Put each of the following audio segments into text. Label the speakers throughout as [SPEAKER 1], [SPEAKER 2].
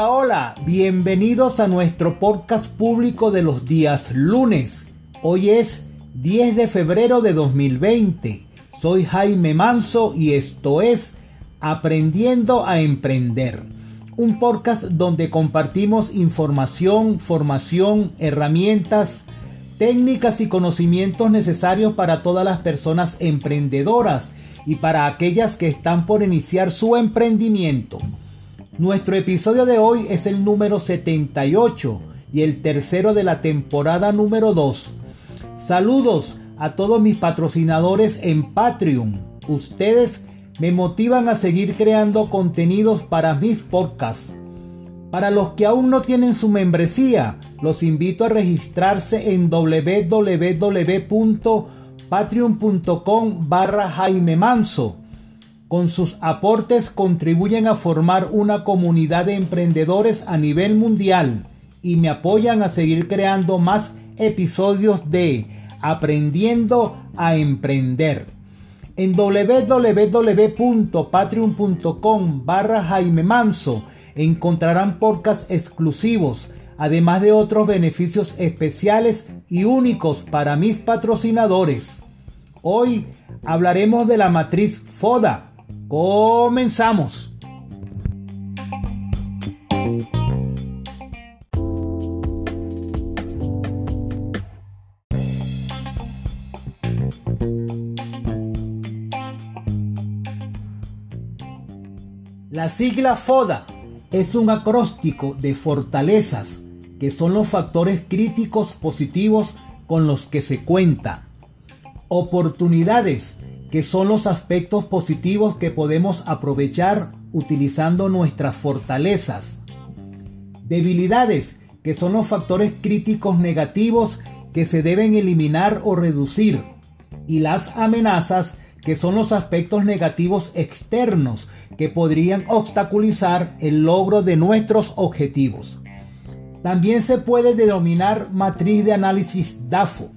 [SPEAKER 1] Hola, hola, bienvenidos a nuestro podcast público de los días lunes. Hoy es 10 de febrero de 2020. Soy Jaime Manso y esto es Aprendiendo a Emprender, un podcast donde compartimos información, formación, herramientas, técnicas y conocimientos necesarios para todas las personas emprendedoras y para aquellas que están por iniciar su emprendimiento. Nuestro episodio de hoy es el número 78 y el tercero de la temporada número 2. Saludos a todos mis patrocinadores en Patreon. Ustedes me motivan a seguir creando contenidos para mis podcasts. Para los que aún no tienen su membresía, los invito a registrarse en www.patreon.com barra Jaime Manso con sus aportes contribuyen a formar una comunidad de emprendedores a nivel mundial y me apoyan a seguir creando más episodios de Aprendiendo a Emprender. En www.patreon.com barra Jaime Manso encontrarán podcasts exclusivos, además de otros beneficios especiales y únicos para mis patrocinadores. Hoy hablaremos de la matriz FODA Comenzamos. La sigla FODA es un acróstico de fortalezas, que son los factores críticos positivos con los que se cuenta, oportunidades que son los aspectos positivos que podemos aprovechar utilizando nuestras fortalezas. Debilidades, que son los factores críticos negativos que se deben eliminar o reducir. Y las amenazas, que son los aspectos negativos externos que podrían obstaculizar el logro de nuestros objetivos. También se puede denominar matriz de análisis DAFO.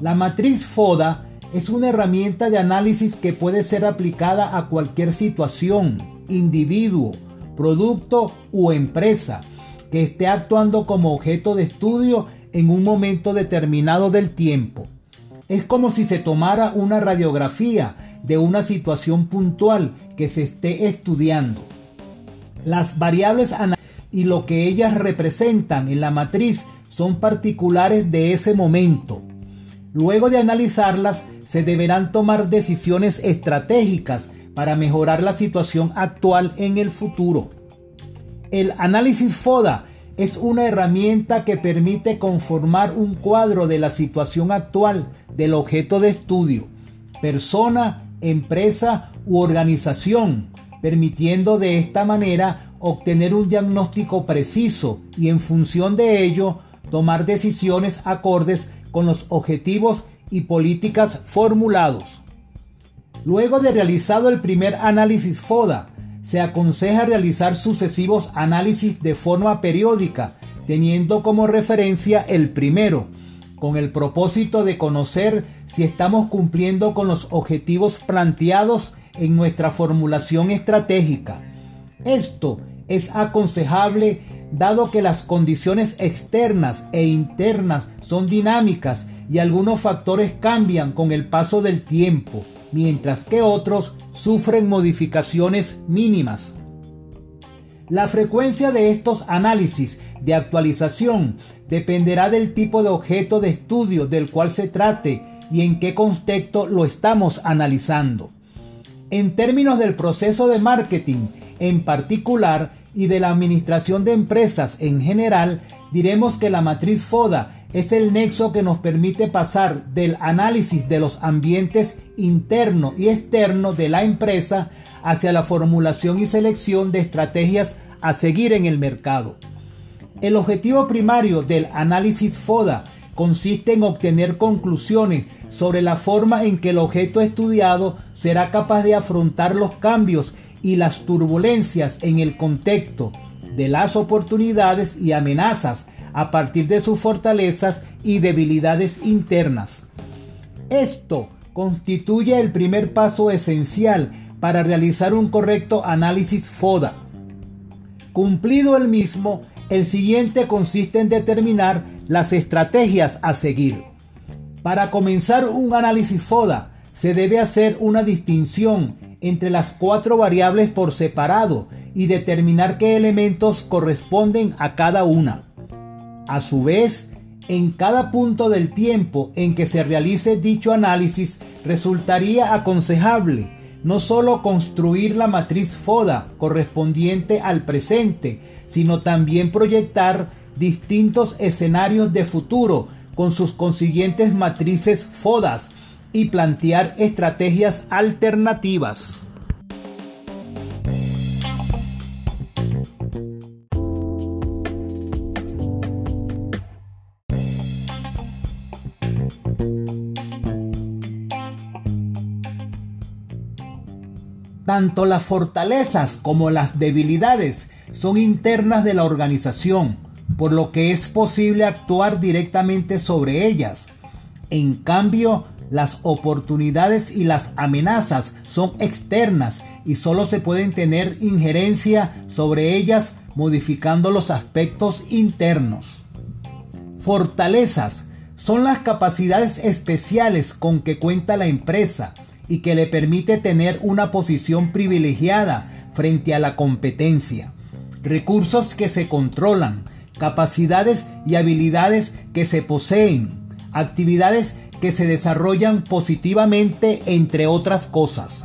[SPEAKER 1] La matriz FODA es una herramienta de análisis que puede ser aplicada a cualquier situación, individuo, producto o empresa que esté actuando como objeto de estudio en un momento determinado del tiempo. Es como si se tomara una radiografía de una situación puntual que se esté estudiando. Las variables y lo que ellas representan en la matriz son particulares de ese momento. Luego de analizarlas, se deberán tomar decisiones estratégicas para mejorar la situación actual en el futuro. El análisis FODA es una herramienta que permite conformar un cuadro de la situación actual del objeto de estudio, persona, empresa u organización, permitiendo de esta manera obtener un diagnóstico preciso y en función de ello tomar decisiones acordes con los objetivos y políticas formulados. Luego de realizado el primer análisis FODA, se aconseja realizar sucesivos análisis de forma periódica, teniendo como referencia el primero, con el propósito de conocer si estamos cumpliendo con los objetivos planteados en nuestra formulación estratégica. Esto es aconsejable dado que las condiciones externas e internas son dinámicas y algunos factores cambian con el paso del tiempo, mientras que otros sufren modificaciones mínimas. La frecuencia de estos análisis de actualización dependerá del tipo de objeto de estudio del cual se trate y en qué contexto lo estamos analizando. En términos del proceso de marketing en particular y de la administración de empresas en general, diremos que la matriz FODA es el nexo que nos permite pasar del análisis de los ambientes interno y externo de la empresa hacia la formulación y selección de estrategias a seguir en el mercado. El objetivo primario del análisis FODA consiste en obtener conclusiones sobre la forma en que el objeto estudiado será capaz de afrontar los cambios y las turbulencias en el contexto de las oportunidades y amenazas a partir de sus fortalezas y debilidades internas. Esto constituye el primer paso esencial para realizar un correcto análisis FODA. Cumplido el mismo, el siguiente consiste en determinar las estrategias a seguir. Para comenzar un análisis FODA, se debe hacer una distinción entre las cuatro variables por separado y determinar qué elementos corresponden a cada una. A su vez, en cada punto del tiempo en que se realice dicho análisis, resultaría aconsejable no solo construir la matriz FODA correspondiente al presente, sino también proyectar distintos escenarios de futuro con sus consiguientes matrices FODAS y plantear estrategias alternativas. Tanto las fortalezas como las debilidades son internas de la organización, por lo que es posible actuar directamente sobre ellas. En cambio, las oportunidades y las amenazas son externas y solo se pueden tener injerencia sobre ellas modificando los aspectos internos. Fortalezas son las capacidades especiales con que cuenta la empresa y que le permite tener una posición privilegiada frente a la competencia. Recursos que se controlan, capacidades y habilidades que se poseen, actividades que se desarrollan positivamente entre otras cosas.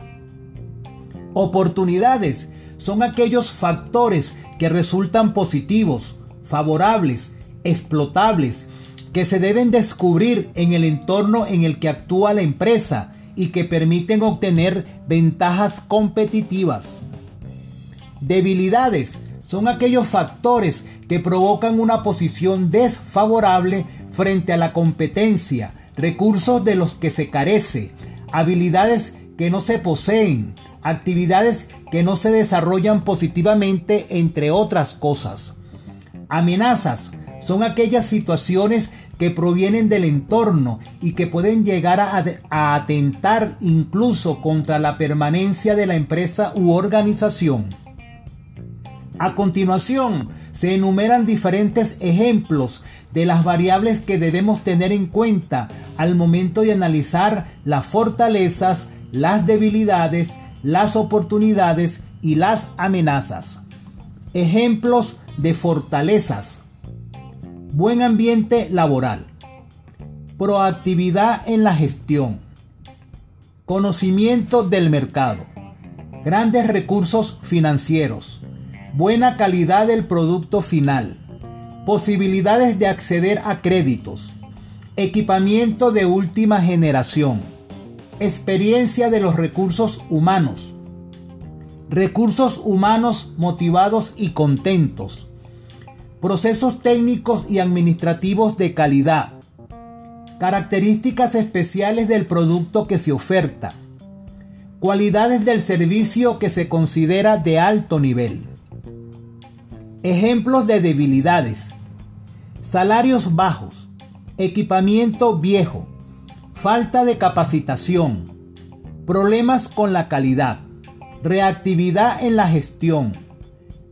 [SPEAKER 1] Oportunidades son aquellos factores que resultan positivos, favorables, explotables, que se deben descubrir en el entorno en el que actúa la empresa y que permiten obtener ventajas competitivas. Debilidades son aquellos factores que provocan una posición desfavorable frente a la competencia, recursos de los que se carece, habilidades que no se poseen, actividades que no se desarrollan positivamente, entre otras cosas. Amenazas son aquellas situaciones que provienen del entorno y que pueden llegar a, atentar incluso contra la permanencia de la empresa u organización. A continuación, se enumeran diferentes ejemplos de las variables que debemos tener en cuenta al momento de analizar las fortalezas, las debilidades, las oportunidades y las amenazas. Ejemplos de fortalezas. Buen ambiente laboral, proactividad en la gestión, conocimiento del mercado, grandes recursos financieros, buena calidad del producto final, posibilidades de acceder a créditos, equipamiento de última generación, experiencia de los recursos humanos, recursos humanos motivados y contentos, procesos técnicos y administrativos de calidad, características especiales del producto que se oferta, cualidades del servicio que se considera de alto nivel. Ejemplos de debilidades. Salarios bajos, equipamiento viejo, falta de capacitación, problemas con la calidad, reactividad en la gestión,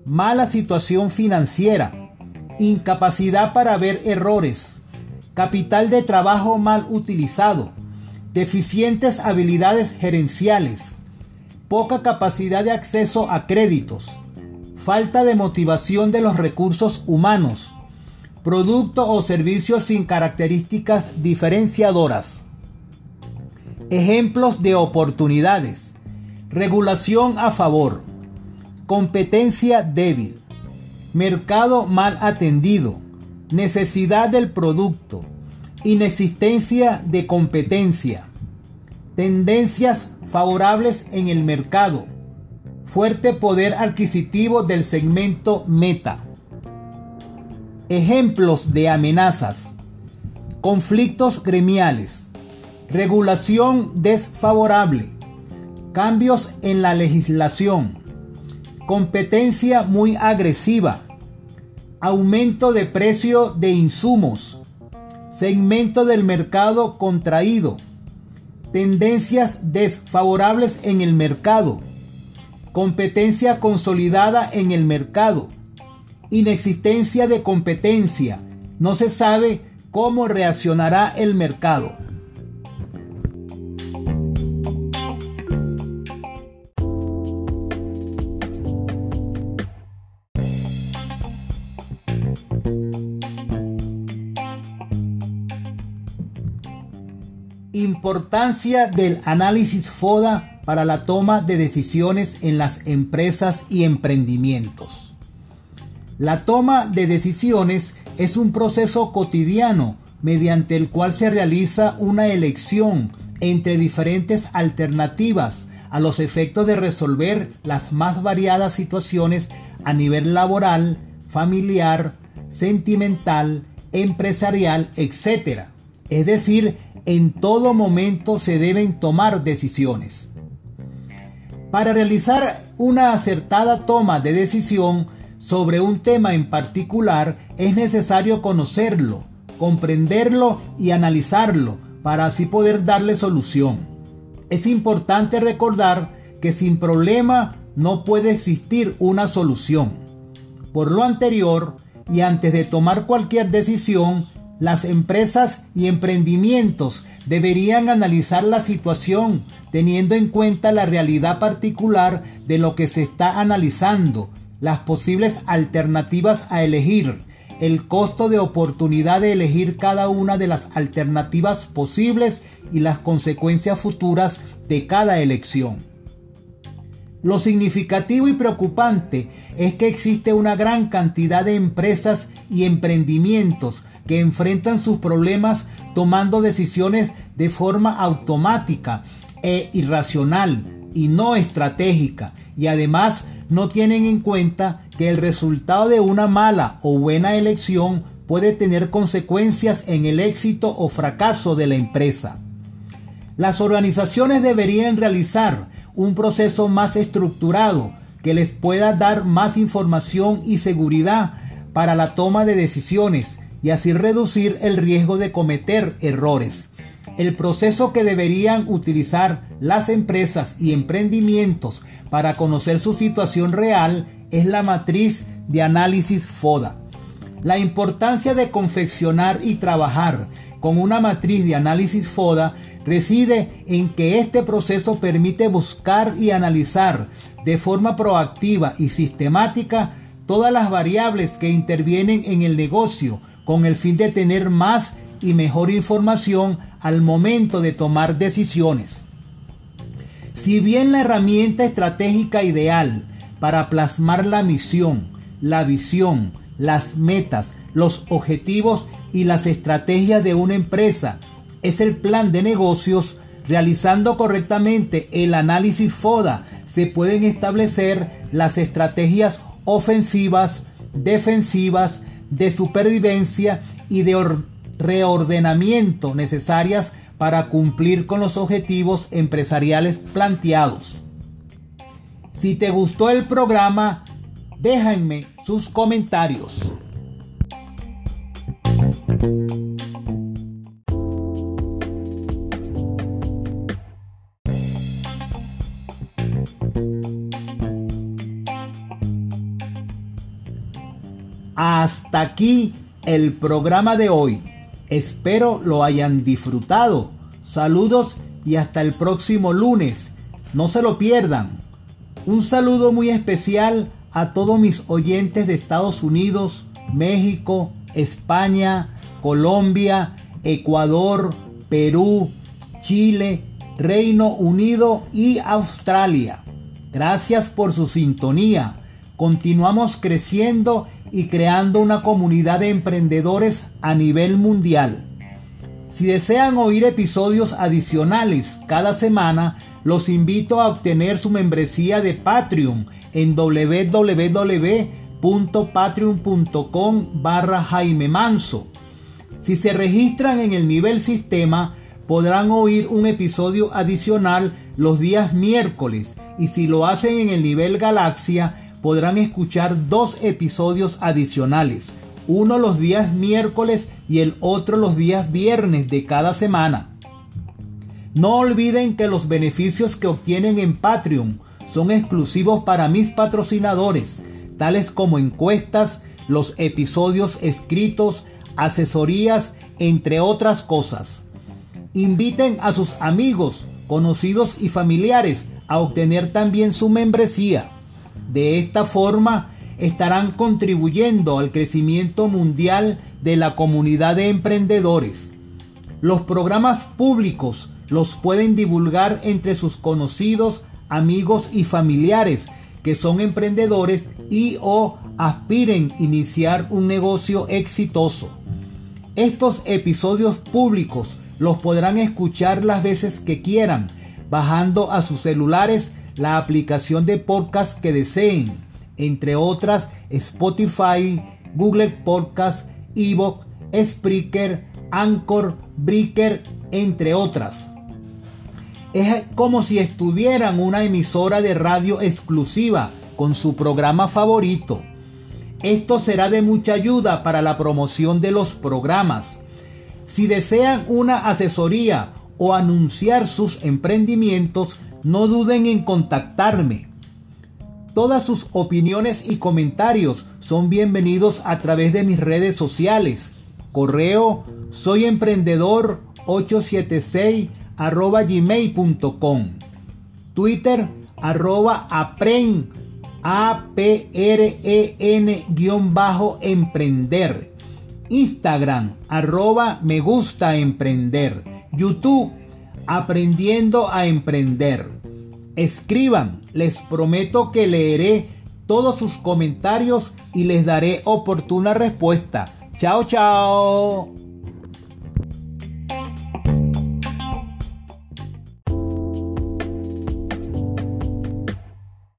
[SPEAKER 1] mala situación financiera, incapacidad para ver errores, capital de trabajo mal utilizado, deficientes habilidades gerenciales, poca capacidad de acceso a créditos, falta de motivación de los recursos humanos, producto o servicio sin características diferenciadoras. Ejemplos de oportunidades. Regulación a favor. Competencia débil mercado mal atendido, necesidad del producto, inexistencia de competencia, tendencias favorables en el mercado, fuerte poder adquisitivo del segmento meta. Ejemplos de amenazas. Conflictos gremiales. Regulación desfavorable. Cambios en la legislación competencia muy agresiva, aumento de precio de insumos, segmento del mercado contraído, tendencias desfavorables en el mercado, competencia consolidada en el mercado, Inexistencia de competencia. No se sabe cómo reaccionará el mercado. Importancia del análisis FODA para la toma de decisiones en las empresas y emprendimientos. La toma de decisiones es un proceso cotidiano mediante el cual se realiza una elección entre diferentes alternativas a los efectos de resolver las más variadas situaciones a nivel laboral, familiar, sentimental, empresarial, etc. Es decir, en todo momento se deben tomar decisiones. Para realizar una acertada toma de decisión sobre un tema en particular es necesario conocerlo, comprenderlo y analizarlo para así poder darle solución. Es importante recordar que sin problema no puede existir una solución. Por lo anterior, y antes de tomar cualquier decisión, las empresas y emprendimientos deberían analizar la situación teniendo en cuenta la realidad particular de lo que se está analizando, las posibles alternativas a elegir, el costo de oportunidad de elegir cada una de las alternativas posibles y las consecuencias futuras de cada elección. Lo significativo y preocupante es que existe una gran cantidad de empresas y emprendimientos que enfrentan sus problemas tomando decisiones de forma automática e irracional y no estratégica y además no tienen en cuenta que el resultado de una mala o buena elección puede tener consecuencias en el éxito o fracaso de la empresa. Las organizaciones deberían realizar un proceso más estructurado que les pueda dar más información y seguridad para la toma de decisiones y así reducir el riesgo de cometer errores. El proceso que deberían utilizar las empresas y emprendimientos para conocer su situación real es la matriz de análisis FODA. La importancia de confeccionar y trabajar con una matriz de análisis FODA reside en que este proceso permite buscar y analizar de forma proactiva y sistemática todas las variables que intervienen en el negocio con el fin de tener más y mejor información al momento de tomar decisiones. Si bien la herramienta estratégica ideal para plasmar la misión, la visión, las metas, los objetivos y las estrategias de una empresa es el plan de negocios, realizando correctamente el análisis FODA se pueden establecer las estrategias ofensivas, defensivas, de supervivencia y de reordenamiento necesarias para cumplir con los objetivos empresariales planteados. Si te gustó el programa, déjenme sus comentarios. Hasta aquí el programa de hoy. Espero lo hayan disfrutado. Saludos y hasta el próximo lunes. No se lo pierdan. Un saludo muy especial a todos mis oyentes de Estados Unidos, México, España, Colombia, Ecuador, Perú, Chile, Reino Unido y Australia. Gracias por su sintonía. Continuamos creciendo y creando una comunidad de emprendedores a nivel mundial. Si desean oír episodios adicionales cada semana, los invito a obtener su membresía de Patreon en www.patreon.com barra Jaime Manso. Si se registran en el nivel sistema, podrán oír un episodio adicional los días miércoles y si lo hacen en el nivel galaxia, podrán escuchar dos episodios adicionales, uno los días miércoles y el otro los días viernes de cada semana. No olviden que los beneficios que obtienen en Patreon son exclusivos para mis patrocinadores, tales como encuestas, los episodios escritos, asesorías, entre otras cosas. Inviten a sus amigos, conocidos y familiares a obtener también su membresía. De esta forma estarán contribuyendo al crecimiento mundial de la comunidad de emprendedores. Los programas públicos los pueden divulgar entre sus conocidos, amigos y familiares que son emprendedores y o aspiren iniciar un negocio exitoso. Estos episodios públicos los podrán escuchar las veces que quieran, bajando a sus celulares la aplicación de podcast que deseen, entre otras Spotify, Google Podcast, Evox, Spreaker, Anchor, Breaker, entre otras. Es como si estuvieran una emisora de radio exclusiva con su programa favorito. Esto será de mucha ayuda para la promoción de los programas. Si desean una asesoría o anunciar sus emprendimientos, no duden en contactarme. Todas sus opiniones y comentarios son bienvenidos a través de mis redes sociales. Correo soy emprendedor 876 arroba gmail.com. Twitter arroba apren a p r e n guion bajo emprender. Instagram arroba me gusta emprender. YouTube aprendiendo a emprender. Escriban, les prometo que leeré todos sus comentarios y les daré oportuna respuesta. Chao, chao.